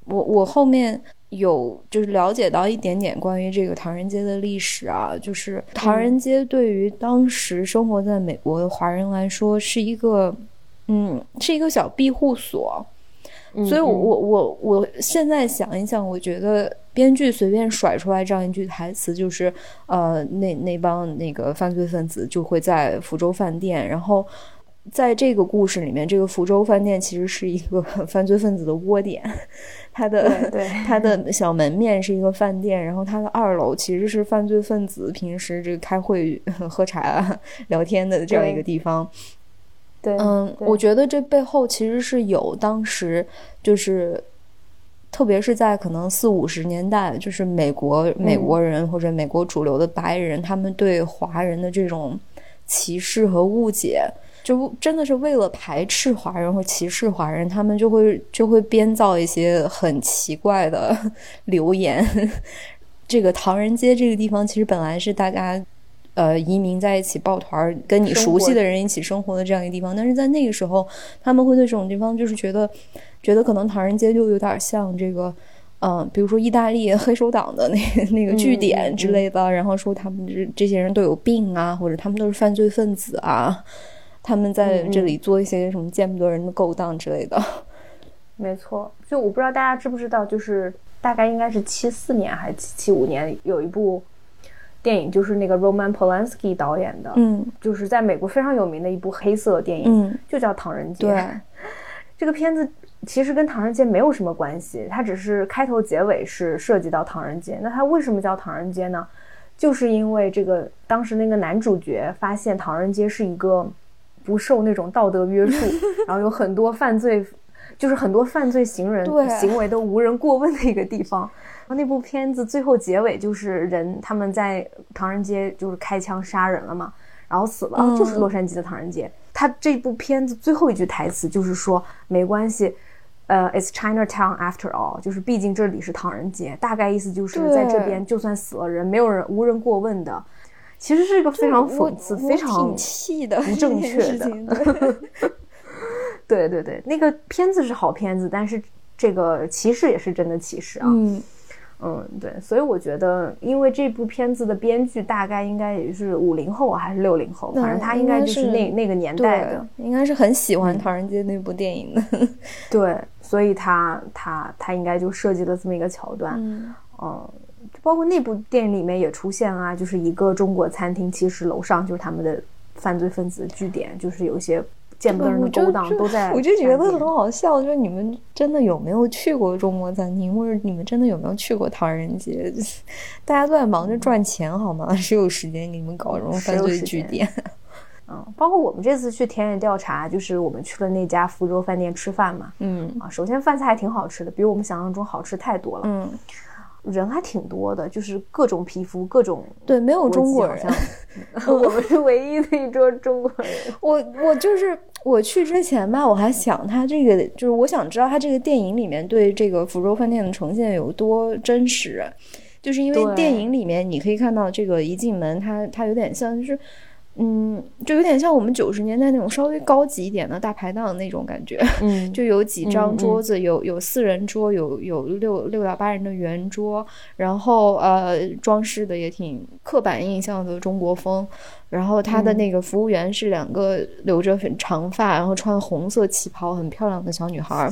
我我后面有就是了解到一点点关于这个唐人街的历史啊，就是唐人街对于当时生活在美国的华人来说是一个，嗯，是一个小庇护所。所以，我我我我现在想一想，我觉得。编剧随便甩出来这样一句台词，就是呃，那那帮那个犯罪分子就会在福州饭店，然后。在这个故事里面，这个福州饭店其实是一个 *laughs* 犯罪分子的窝点，*laughs* 他的 *laughs* 他的小门面是一个饭店，然后他的二楼其实是犯罪分子平时这个开会、喝茶、聊天的这样一个地方。对，嗯，我觉得这背后其实是有当时就是，特别是在可能四五十年代，就是美国美国人或者美国主流的白人，他们对华人的这种歧视和误解。就真的是为了排斥华人或歧视华人，他们就会就会编造一些很奇怪的 *laughs* 留言。*laughs* 这个唐人街这个地方其实本来是大家呃移民在一起抱团，跟你熟悉的人一起生活的这样一个地方，但是在那个时候，他们会对这种地方就是觉得觉得可能唐人街就有点像这个嗯，比如说意大利黑手党的那那个据点之类的，然后说他们这这些人都有病啊，或者他们都是犯罪分子啊。他们在这里做一些什么见不得人的勾当之类的，没错。就我不知道大家知不知道，就是大概应该是七四年还是七五年，有一部电影，就是那个 Roman Polanski 导演的，嗯，就是在美国非常有名的一部黑色电影，嗯，就叫《唐人街》。对，*laughs* 这个片子其实跟唐人街没有什么关系，它只是开头结尾是涉及到唐人街。那它为什么叫唐人街呢？就是因为这个当时那个男主角发现唐人街是一个。不受那种道德约束，*laughs* 然后有很多犯罪，就是很多犯罪行人行为都无人过问的一个地方。然后那部片子最后结尾就是人他们在唐人街就是开枪杀人了嘛，然后死了，就是洛杉矶的唐人街。他这部片子最后一句台词就是说没关系，呃，It's Chinatown after all，就是毕竟这里是唐人街，大概意思就是在这边就算死了人，没有人无人过问的。其实是一个非常讽刺、非常气的不正确的。对 *laughs* 对对，那个片子是好片子，但是这个歧视也是真的歧视啊。嗯嗯，对，所以我觉得，因为这部片子的编剧大概应该也是五零后还是六零后，反正他应该就是那那个年代的，应该是很喜欢《唐人街》那部电影的。*laughs* 对，所以他他他应该就设计了这么一个桥段。嗯。包括那部电影里面也出现啊，就是一个中国餐厅，其实楼上就是他们的犯罪分子据点，就是有一些见不得人的勾当都在。我就觉得很好笑，就是你们真的有没有去过中国餐厅，或者你们真的有没有去过唐人街？*laughs* 大家都在忙着赚钱，好吗？*laughs* 谁有时间给你们搞这种犯罪据点？*laughs* 嗯，包括我们这次去田野调查，就是我们去了那家福州饭店吃饭嘛。嗯啊，首先饭菜还挺好吃的，比我们想象中好吃太多了。嗯。人还挺多的，就是各种皮肤，各种对，没有中国人，*laughs* 我们是唯一的一桌中国人。*laughs* 我我就是我去之前吧，我还想他这个，就是我想知道他这个电影里面对这个福州饭店的呈现有多真实，就是因为电影里面你可以看到这个一进门，它它有点像就是。嗯，就有点像我们九十年代那种稍微高级一点的大排档那种感觉。嗯，*laughs* 就有几张桌子，有有四人桌，有有六六到八人的圆桌，然后呃，装饰的也挺刻板印象的中国风。然后他的那个服务员是两个留着很长发，然后穿红色旗袍很漂亮的小女孩。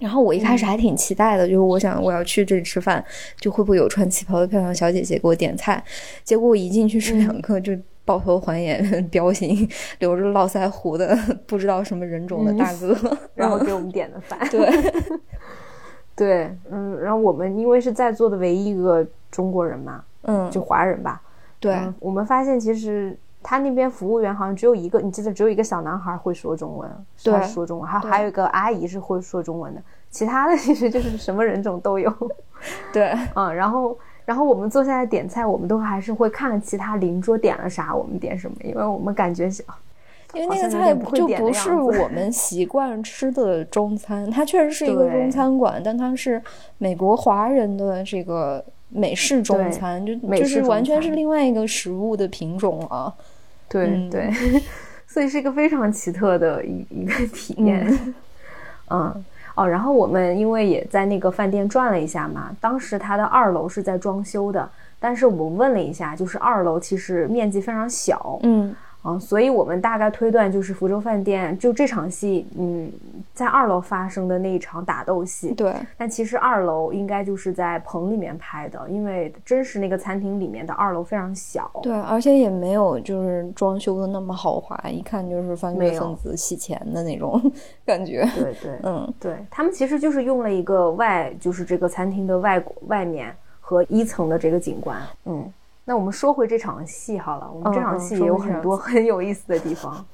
然后我一开始还挺期待的，就是我想我要去这里吃饭，就会不会有穿旗袍的漂亮小姐姐给我点菜？结果我一进去是两个就。抱头还眼、*laughs* 彪形、*laughs* 留着络腮胡的 *laughs* 不知道什么人种的大哥，然后给我们点的饭。对，对，嗯，然后我们因为是在座的唯一一个中国人嘛，嗯，就华人吧。对，我们发现其实他那边服务员好像只有一个，你记得只有一个小男孩会说中文，对，说中文，还还有一个阿姨是会说中文的，其他的其实就是什么人种都有。对，嗯，然后。然后我们坐下来点菜，我们都还是会看其他邻桌点了啥，我们点什么，因为我们感觉，*laughs* 因为那个菜就不是我们习惯吃的中餐，它确实是一个中餐馆，但它是美国华人的这个美式中餐，就就是完全是另外一个食物的品种啊。对对，*laughs* 所以是一个非常奇特的一一个体验，嗯。哦，然后我们因为也在那个饭店转了一下嘛，当时它的二楼是在装修的，但是我们问了一下，就是二楼其实面积非常小，嗯，啊，所以我们大概推断就是福州饭店就这场戏，嗯，在二楼发生的那一场打斗戏。对，但其实二楼应该就是在棚里面拍的，因为真实那个餐厅里面的二楼非常小。对，而且也没有就是装修的那么豪华，一看就是犯罪分子洗钱的那种 *laughs* 感觉。对对，嗯，对他们其实就是用了一个外，就是这个餐厅的外外面和一层的这个景观。嗯，那我们说回这场戏好了，我们这场戏也有很多很有意思的地方。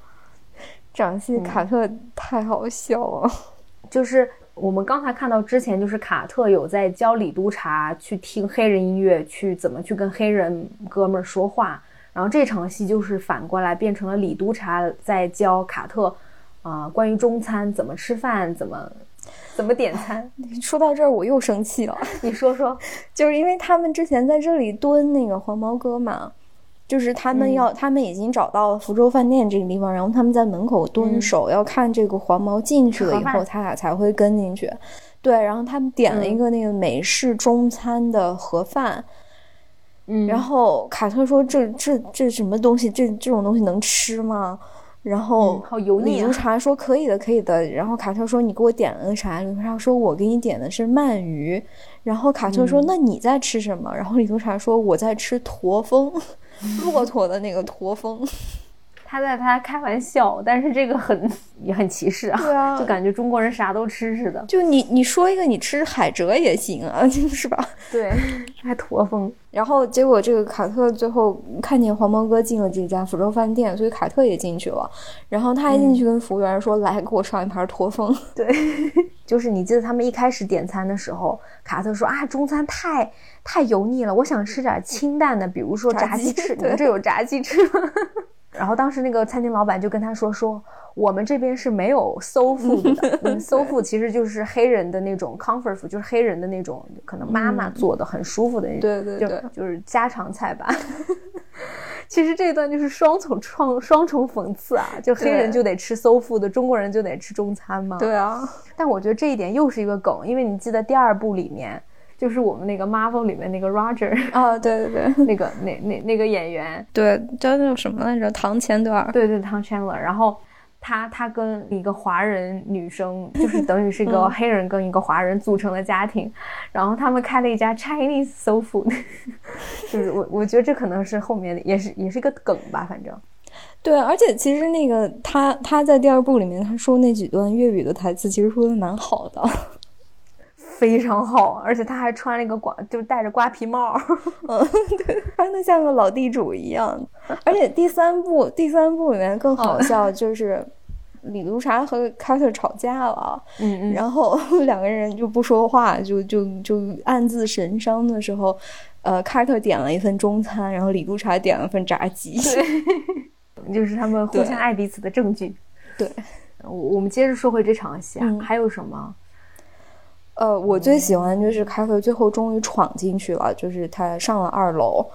这场戏卡特太好笑了，*laughs* 就是我们刚才看到之前，就是卡特有在教李督察去听黑人音乐，去怎么去跟黑人哥们儿说话。然后这场戏就是反过来变成了李督察在教卡特，啊，关于中餐怎么吃饭，怎么 *laughs* 怎么点餐。*laughs* 说到这儿我又生气了，*laughs* 你说说，就是因为他们之前在这里蹲那个黄毛哥嘛。就是他们要，他们已经找到了福州饭店这个地方，然后他们在门口蹲守，要看这个黄毛进去了以后，他俩才会跟进去。对，然后他们点了一个那个美式中餐的盒饭，嗯，然后卡特说：“这这这什么东西？这这种东西能吃吗？”然后好油腻。李如茶说：“可以的，可以的。”然后卡特说：“你给我点了个啥？”李如茶说：“我给你点的是鳗鱼。”然后卡特说：“那你在吃什么？”然后李如茶说：“我在吃驼峰。*laughs* ”骆驼的那个驼峰，他在他开玩笑，但是这个很也很歧视啊，对啊，就感觉中国人啥都吃似的。就你你说一个你吃海蜇也行啊，*laughs* 是吧？对，还驼峰。然后结果这个卡特最后看见黄毛哥进了这家福州饭店，所以卡特也进去了。然后他还进去跟服务员说：“来，给我上一盘驼峰。”对，*laughs* 就是你记得他们一开始点餐的时候，卡特说：“啊，中餐太……”太油腻了，我想吃点清淡的，比如说炸鸡翅。*laughs* 你们这有炸鸡翅吗？然后当时那个餐厅老板就跟他说：“说我们这边是没有 soul *laughs* food 的，嗯，soul food 其实就是黑人的那种 comfort food，就是黑人的那种可能妈妈做的很舒服的那种，对对对，就是家常菜吧。*laughs* 其实这一段就是双重创双重讽刺啊，就黑人就得吃 soul food，中国人就得吃中餐嘛？对啊。但我觉得这一点又是一个梗，因为你记得第二部里面。就是我们那个 Marvel 里面那个 Roger *laughs* 啊，对对对，那个那那那个演员，对叫那什么来着？唐钱德尔，对对，唐 Chandler。然后他他跟一个华人女生，就是等于是一个黑人跟一个华人组成的家庭，然后他们开了一家 Chinese soul food，*laughs* 就是我我觉得这可能是后面也是也是一个梗吧，反正。对，而且其实那个他他在第二部里面他说那几段粤语的台词，其实说的蛮好的。非常好，而且他还穿了一个瓜，就是戴着瓜皮帽，*laughs* 嗯，对，穿的像个老地主一样。而且第三部，第三部里面更好笑，就是李督察和卡特吵架了，嗯嗯，然后两个人就不说话，就就就暗自神伤的时候，呃，卡特点了一份中餐，然后李督察点了份炸鸡，对，*laughs* 就是他们互相爱彼此的证据。对，我我们接着说回这场戏啊，还有什么？呃，我最喜欢就是卡特最后终于闯进去了，就是他上了二楼，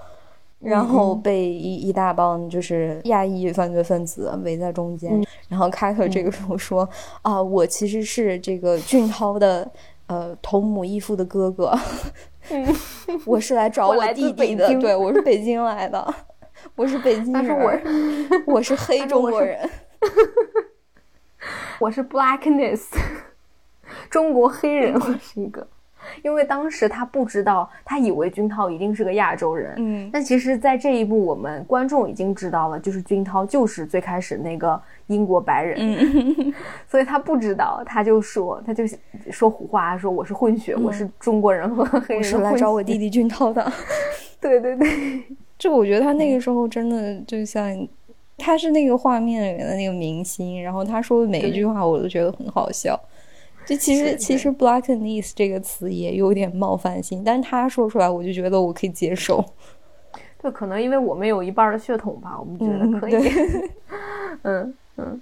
然后被一一大帮就是亚裔犯罪分子围在中间，然后卡特这个时候说：“啊，我其实是这个俊涛的呃同母异父的哥哥，我是来 *laughs* 找我弟弟的，对我是北京来的，我是北京人，我我是黑中国人，*laughs* 我是 blackness。”中国黑人是一个，因为当时他不知道，他以为君涛一定是个亚洲人，嗯，但其实，在这一部，我们观众已经知道了，就是君涛就是最开始那个英国白人，嗯，*laughs* 所以他不知道，他就说，他就说胡话，说我是混血，我是中国人和黑人，我是来找我弟弟君涛的，*laughs* 对对对，就我觉得他那个时候真的就像，他是那个画面里面的那个明星，然后他说的每一句话，我都觉得很好笑。就其实其实 blackness 这个词也有点冒犯性，但是他说出来我就觉得我可以接受。*laughs* 就可能因为我们有一半的血统吧，我们觉得可以。*laughs* 嗯嗯，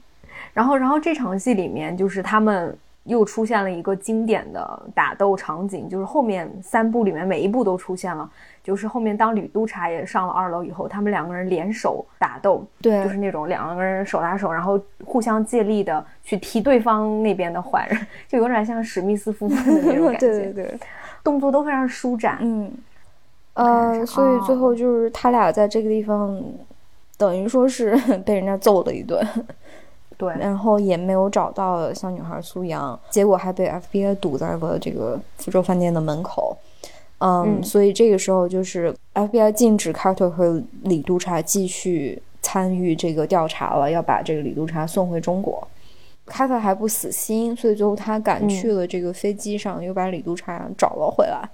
然后然后这场戏里面就是他们。又出现了一个经典的打斗场景，就是后面三部里面每一部都出现了。就是后面当吕督察也上了二楼以后，他们两个人联手打斗，对，就是那种两个人手拉手，然后互相借力的去踢对方那边的坏人，*laughs* 就有点像史密斯夫妇的那种感觉。对对对，动作都非常舒展。嗯，呃，所以最后就是他俩在这个地方，等于说是 *laughs* 被人家揍了一顿。对，然后也没有找到小女孩苏阳，结果还被 FBI 堵在了这个福州饭店的门口。嗯，所以这个时候就是 FBI 禁止 Carter 和李督察继续参与这个调查了，要把这个李督察送回中国。Carter 还不死心，所以最后他赶去了这个飞机上，又把李督察找了回来。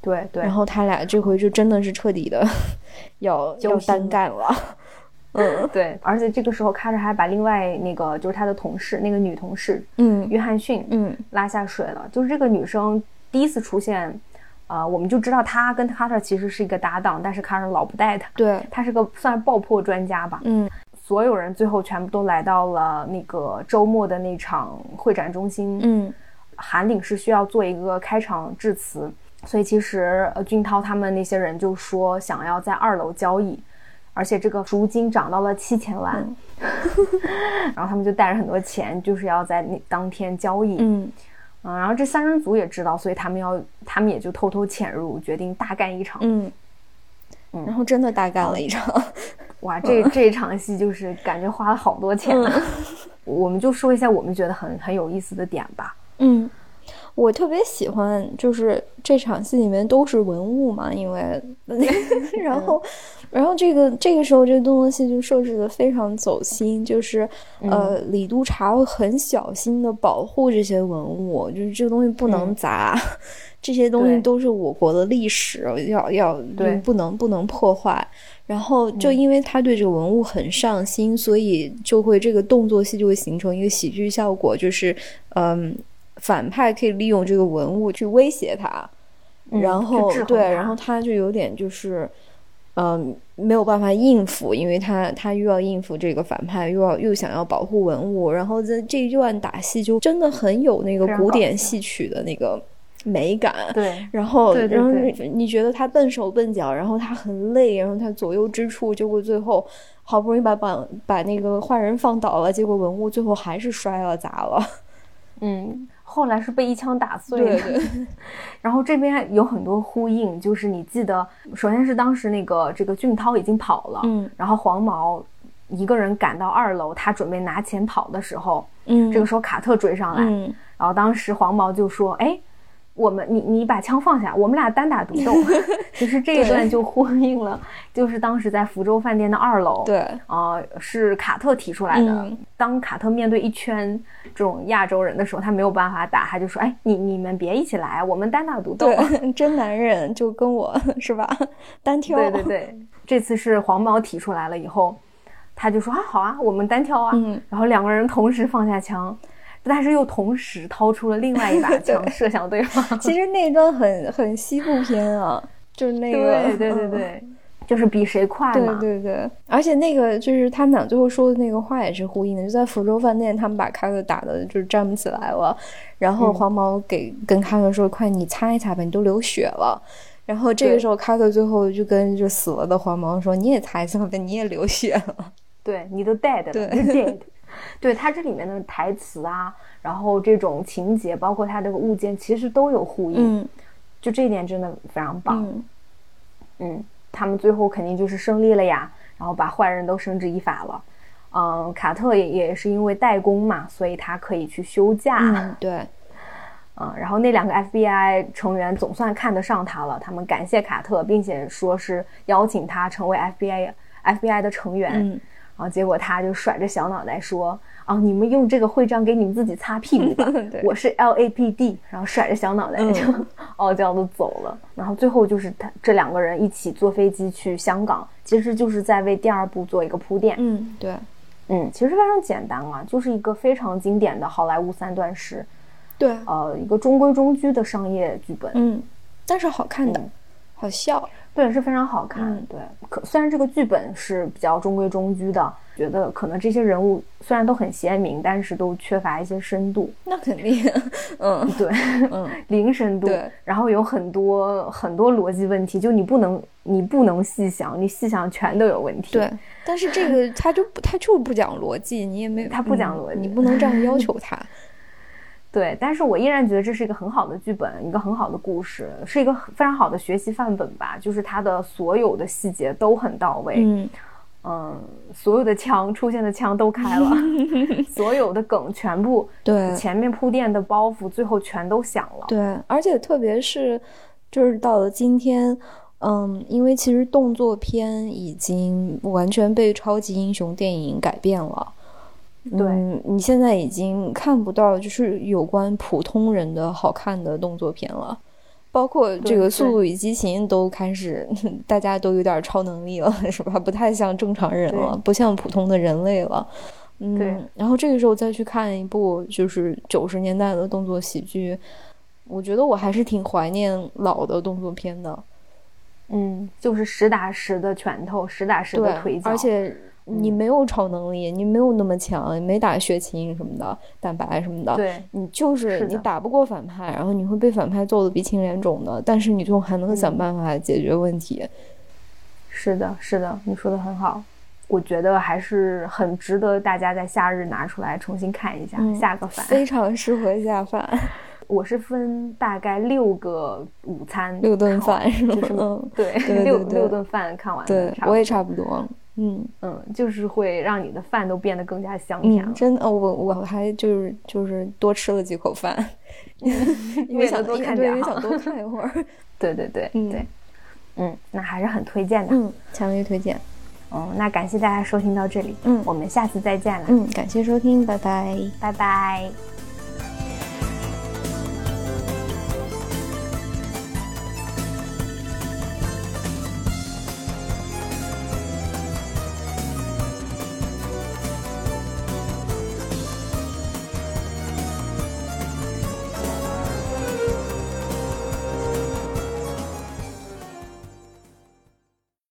对对，然后他俩这回就真的是彻底的 *laughs* 要要单干了。*laughs* 嗯，对，而且这个时候卡特还把另外那个就是他的同事，那个女同事，嗯，约翰逊，嗯，拉下水了。就是这个女生第一次出现，呃，我们就知道他跟卡特其实是一个搭档，但是卡特老不带他，对，他是个算是爆破专家吧，嗯，所有人最后全部都来到了那个周末的那场会展中心，嗯，韩领是需要做一个开场致辞，所以其实呃俊涛他们那些人就说想要在二楼交易。而且这个赎金涨到了七千万，*laughs* 然后他们就带着很多钱，就是要在那当天交易。嗯，嗯，然后这三人组也知道，所以他们要，他们也就偷偷潜入，决定大干一场。嗯，然后真的大干了一场。哇，这这一场戏就是感觉花了好多钱。我们就说一下我们觉得很很有意思的点吧。嗯。我特别喜欢，就是这场戏里面都是文物嘛，因为，*laughs* 然后，然后这个这个时候这个动作戏就设置的非常走心，就是呃，李督察会很小心的保护这些文物，就是这个东西不能砸，这些东西都是我国的历史，要要不能不能破坏。然后就因为他对这个文物很上心，所以就会这个动作戏就会形成一个喜剧效果，就是嗯。反派可以利用这个文物去威胁他，然后对，然后他就有点就是，嗯，没有办法应付，因为他他又要应付这个反派，又要又想要保护文物，然后在这一段打戏就真的很有那个古典戏曲的那个美感。对，然后然后你觉得他笨手笨脚，然后他很累，然后他左右之处，结果最后好不容易把把把那个坏人放倒了，结果文物最后还是摔了砸了。*laughs* 嗯。后来是被一枪打碎的，*laughs* 然后这边有很多呼应，就是你记得，首先是当时那个这个俊涛已经跑了，嗯，然后黄毛一个人赶到二楼，他准备拿钱跑的时候，嗯，这个时候卡特追上来，嗯，然后当时黄毛就说，哎。我们，你你把枪放下，我们俩单打独斗。*laughs* 其实这一段就呼应了，就是当时在福州饭店的二楼，对，啊，是卡特提出来的。当卡特面对一圈这种亚洲人的时候，他没有办法打，他就说：“哎，你你们别一起来，我们单打独斗。*laughs* ”真男人就跟我是吧？单挑。对对对，*laughs* 这次是黄毛提出来了以后，他就说：“啊，好啊，我们单挑啊。”然后两个人同时放下枪。但是又同时掏出了另外一把枪射向对方。其实那段很很西部片啊，就是那个，对对对对，就是比谁快嘛。对对对，而且那个就是他们俩最后说的那个话也是呼应的，就在福州饭店，他们把卡特打的就是站不起来了，然后黄毛给跟卡特说：“快，你擦一擦吧，你都流血了。”然后这个时候卡特最后就跟就死了的黄毛说：“你也擦一擦吧，你也流血了。”对，你都 dead 了，dead。*laughs* 对它这里面的台词啊，然后这种情节，包括它这个物件，其实都有呼应，就这一点真的非常棒。嗯，他们最后肯定就是胜利了呀，然后把坏人都绳之以法了。嗯，卡特也也是因为代工嘛，所以他可以去休假。对，嗯，然后那两个 FBI 成员总算看得上他了，他们感谢卡特，并且说是邀请他成为 FBI FBI 的成员。然后结果他就甩着小脑袋说：“啊，你们用这个徽章给你们自己擦屁股吧，*laughs* 我是 LAPD。”然后甩着小脑袋就傲娇的走了。然后最后就是他这两个人一起坐飞机去香港，其实就是在为第二部做一个铺垫。嗯，对，嗯，其实非常简单啊，就是一个非常经典的好莱坞三段式，对，呃，一个中规中矩的商业剧本。嗯，但是好看的，好笑。对，是非常好看。对，可虽然这个剧本是比较中规中矩的，觉得可能这些人物虽然都很鲜明，但是都缺乏一些深度。那肯定，嗯，*laughs* 对，嗯，零深度。对，然后有很多很多逻辑问题，就你不能，你不能细想，你细想全都有问题。对，但是这个他就他就不讲逻辑，你也没他不讲逻辑，你不能这样要求他。*laughs* 对，但是我依然觉得这是一个很好的剧本，一个很好的故事，是一个非常好的学习范本吧。就是它的所有的细节都很到位。嗯嗯，所有的枪出现的枪都开了，*laughs* 所有的梗全部对前面铺垫的包袱，最后全都响了。对，而且特别是就是到了今天，嗯，因为其实动作片已经完全被超级英雄电影改变了。对嗯，你现在已经看不到就是有关普通人的好看的动作片了，包括这个《速度与激情》都开始，*laughs* 大家都有点超能力了，是吧？不太像正常人了，不像普通的人类了。嗯，对然后这个时候再去看一部就是九十年代的动作喜剧，我觉得我还是挺怀念老的动作片的。嗯，就是实打实的拳头，实打实的腿，脚，而且你嗯没有超能力，你没有那么强，你没打血清什么的，蛋白什么的，对你就是你打不过反派，然后你会被反派揍得鼻青脸肿的，但是你就还能想嗯办法解决问题。是的，是的，你说的很好。我觉得还是很值得大家在夏日拿出来重新看一下，嗯下个饭。非常适合下饭，*laughs* 我是分大概六个午餐，六顿饭是吗？就是嗯，对对 *laughs* 六对六顿饭看完的对我也差不多。嗯嗯，就是会让你的饭都变得更加香甜。真的，我我还就是就是多吃了几口饭，*laughs* 因为想多看，点哈因为想 *laughs* 多看一会儿。*laughs* 对对对嗯对，嗯，那还是很推荐的。嗯，强烈推荐。嗯，那感谢大家收听到这里，嗯我们下次再见了，嗯，感谢收听，拜拜。拜拜。